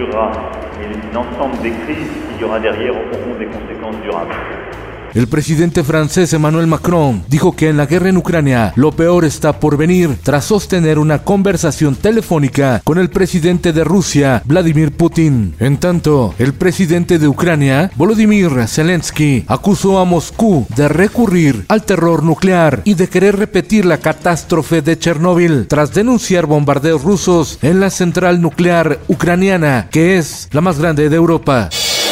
et l'ensemble des crises qu'il y aura derrière auront des conséquences durables. El presidente francés Emmanuel Macron dijo que en la guerra en Ucrania lo peor está por venir tras sostener una conversación telefónica con el presidente de Rusia, Vladimir Putin. En tanto, el presidente de Ucrania, Volodymyr Zelensky, acusó a Moscú de recurrir al terror nuclear y de querer repetir la catástrofe de Chernóbil tras denunciar bombardeos rusos en la central nuclear ucraniana, que es la más grande de Europa.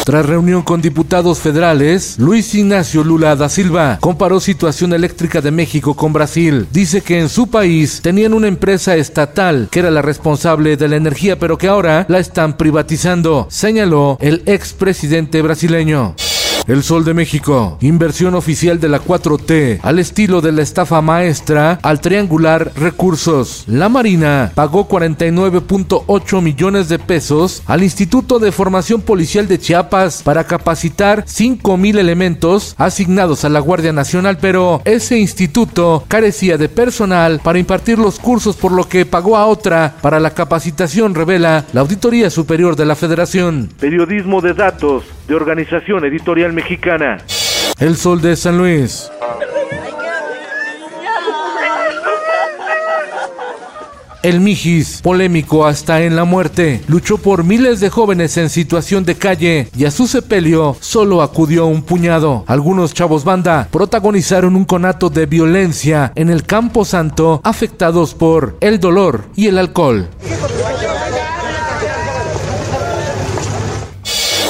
Tras reunión con diputados federales, Luis Ignacio Lula da Silva comparó situación eléctrica de México con Brasil. Dice que en su país tenían una empresa estatal que era la responsable de la energía, pero que ahora la están privatizando, señaló el expresidente brasileño. El Sol de México, inversión oficial de la 4T, al estilo de la estafa maestra, al triangular recursos. La Marina pagó 49.8 millones de pesos al Instituto de Formación Policial de Chiapas para capacitar 5.000 elementos asignados a la Guardia Nacional, pero ese instituto carecía de personal para impartir los cursos, por lo que pagó a otra para la capacitación, revela la Auditoría Superior de la Federación. Periodismo de datos de Organización Editorial Mexicana. El Sol de San Luis. El Mijis, polémico hasta en la muerte, luchó por miles de jóvenes en situación de calle y a su sepelio solo acudió un puñado. Algunos chavos banda protagonizaron un conato de violencia en el Campo Santo afectados por el dolor y el alcohol.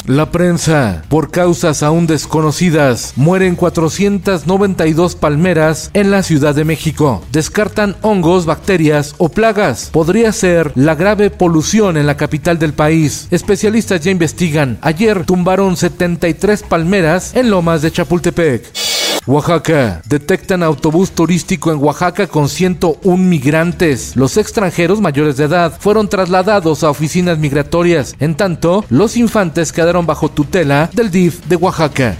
La prensa, por causas aún desconocidas, mueren 492 palmeras en la Ciudad de México. Descartan hongos, bacterias o plagas. Podría ser la grave polución en la capital del país. Especialistas ya investigan. Ayer tumbaron 73 palmeras en Lomas de Chapultepec. Oaxaca. Detectan autobús turístico en Oaxaca con 101 migrantes. Los extranjeros mayores de edad fueron trasladados a oficinas migratorias. En tanto, los infantes quedaron bajo tutela del DIF de Oaxaca.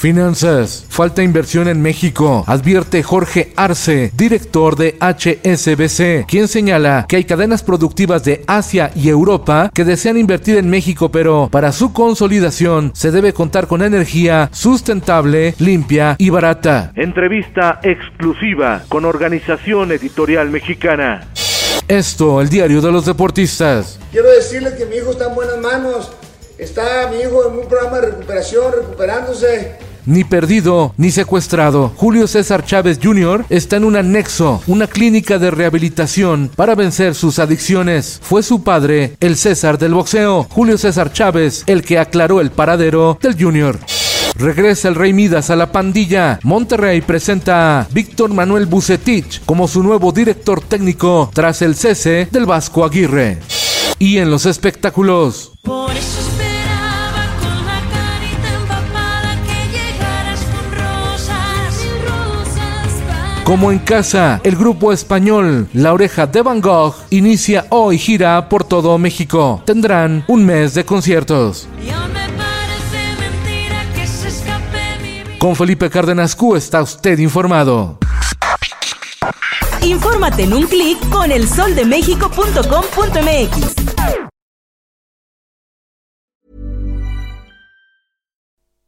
Finanzas. Falta inversión en México, advierte Jorge Arce, director de HSBC, quien señala que hay cadenas productivas de Asia y Europa que desean invertir en México, pero para su consolidación se debe contar con energía sustentable, limpia y barata. Entrevista exclusiva con Organización Editorial Mexicana. Esto, el diario de los deportistas. Quiero decirles que mi hijo está en buenas manos. Está mi hijo en un programa de recuperación, recuperándose. Ni perdido ni secuestrado. Julio César Chávez Jr. está en un anexo, una clínica de rehabilitación para vencer sus adicciones. Fue su padre, el César del boxeo, Julio César Chávez, el que aclaró el paradero del Junior. Regresa el Rey Midas a la pandilla. Monterrey presenta a Víctor Manuel Bucetich como su nuevo director técnico tras el cese del Vasco Aguirre. Y en los espectáculos. Como en casa, el grupo español La Oreja de Van Gogh inicia hoy gira por todo México. Tendrán un mes de conciertos. Con Felipe Cárdenas Q está usted informado. Infórmate en un clic con elsoldemexico.com.mx.